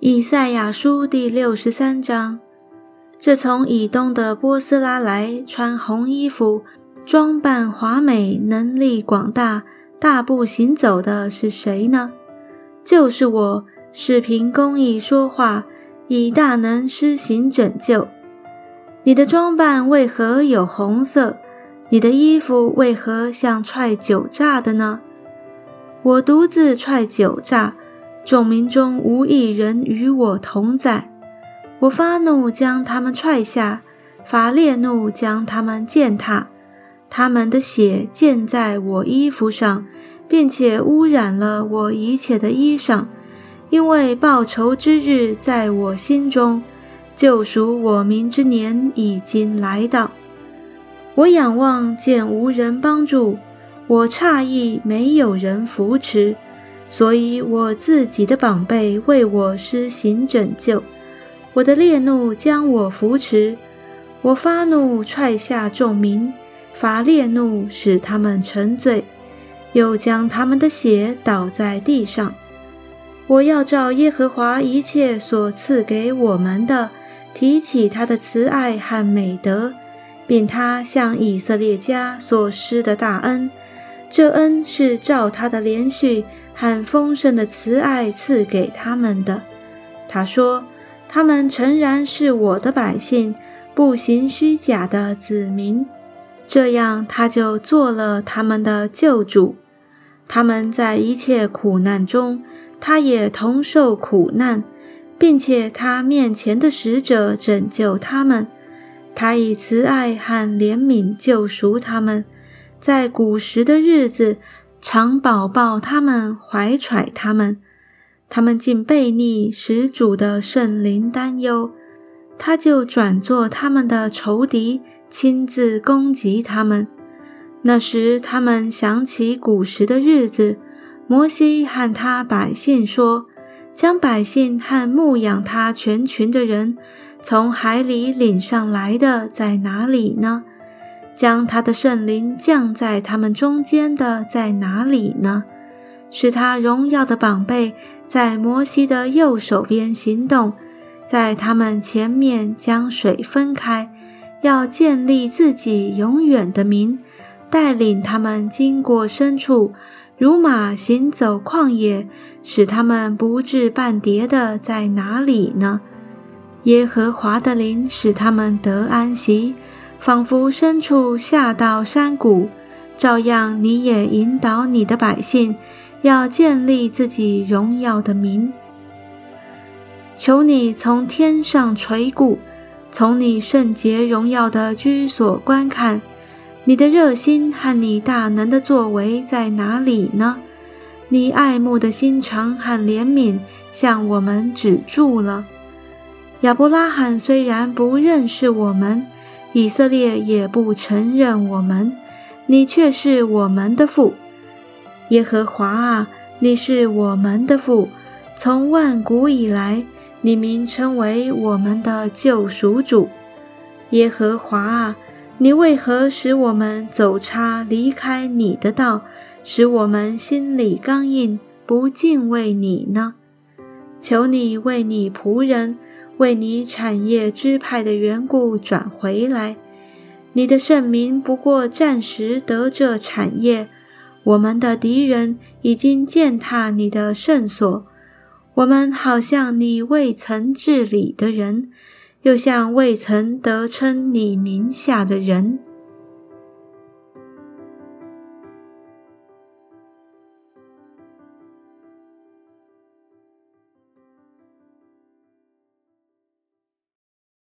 以赛亚书第六十三章：这从以东的波斯拉来，穿红衣服，装扮华美，能力广大，大步行走的是谁呢？就是我，是凭公义说话，以大能施行拯救。你的装扮为何有红色？你的衣服为何像踹酒炸的呢？我独自踹酒炸。众民中无一人与我同在，我发怒将他们踹下，发烈怒将他们践踏，他们的血溅在我衣服上，并且污染了我一切的衣裳，因为报仇之日在我心中，救赎我民之年已经来到。我仰望见无人帮助，我诧异没有人扶持。所以，我自己的宝贝为我施行拯救，我的烈怒将我扶持，我发怒踹下众民，发烈怒使他们沉醉，又将他们的血倒在地上。我要照耶和华一切所赐给我们的，提起他的慈爱和美德，并他向以色列家所施的大恩，这恩是照他的连续。很丰盛的慈爱赐给他们的。他说：“他们诚然是我的百姓，不行虚假的子民。这样，他就做了他们的救主。他们在一切苦难中，他也同受苦难，并且他面前的使者拯救他们。他以慈爱和怜悯救赎他们，在古时的日子。”常保抱他们，怀揣他们，他们竟背逆，始祖的圣灵担忧，他就转作他们的仇敌，亲自攻击他们。那时，他们想起古时的日子，摩西和他百姓说：“将百姓和牧养他全群的人从海里领上来的在哪里呢？”将他的圣灵降在他们中间的在哪里呢？是他荣耀的宝贝在摩西的右手边行动，在他们前面将水分开，要建立自己永远的名，带领他们经过深处，如马行走旷野，使他们不至半跌的在哪里呢？耶和华的灵使他们得安息。仿佛深处下到山谷，照样你也引导你的百姓，要建立自己荣耀的名。求你从天上垂顾，从你圣洁荣耀的居所观看，你的热心和你大能的作为在哪里呢？你爱慕的心肠和怜悯向我们止住了。亚伯拉罕虽然不认识我们。以色列也不承认我们，你却是我们的父，耶和华啊，你是我们的父，从万古以来，你名称为我们的救赎主，耶和华啊，你为何使我们走差离开你的道，使我们心里刚硬，不敬畏你呢？求你为你仆人。为你产业支派的缘故转回来，你的圣名不过暂时得这产业。我们的敌人已经践踏你的圣所，我们好像你未曾治理的人，又像未曾得称你名下的人。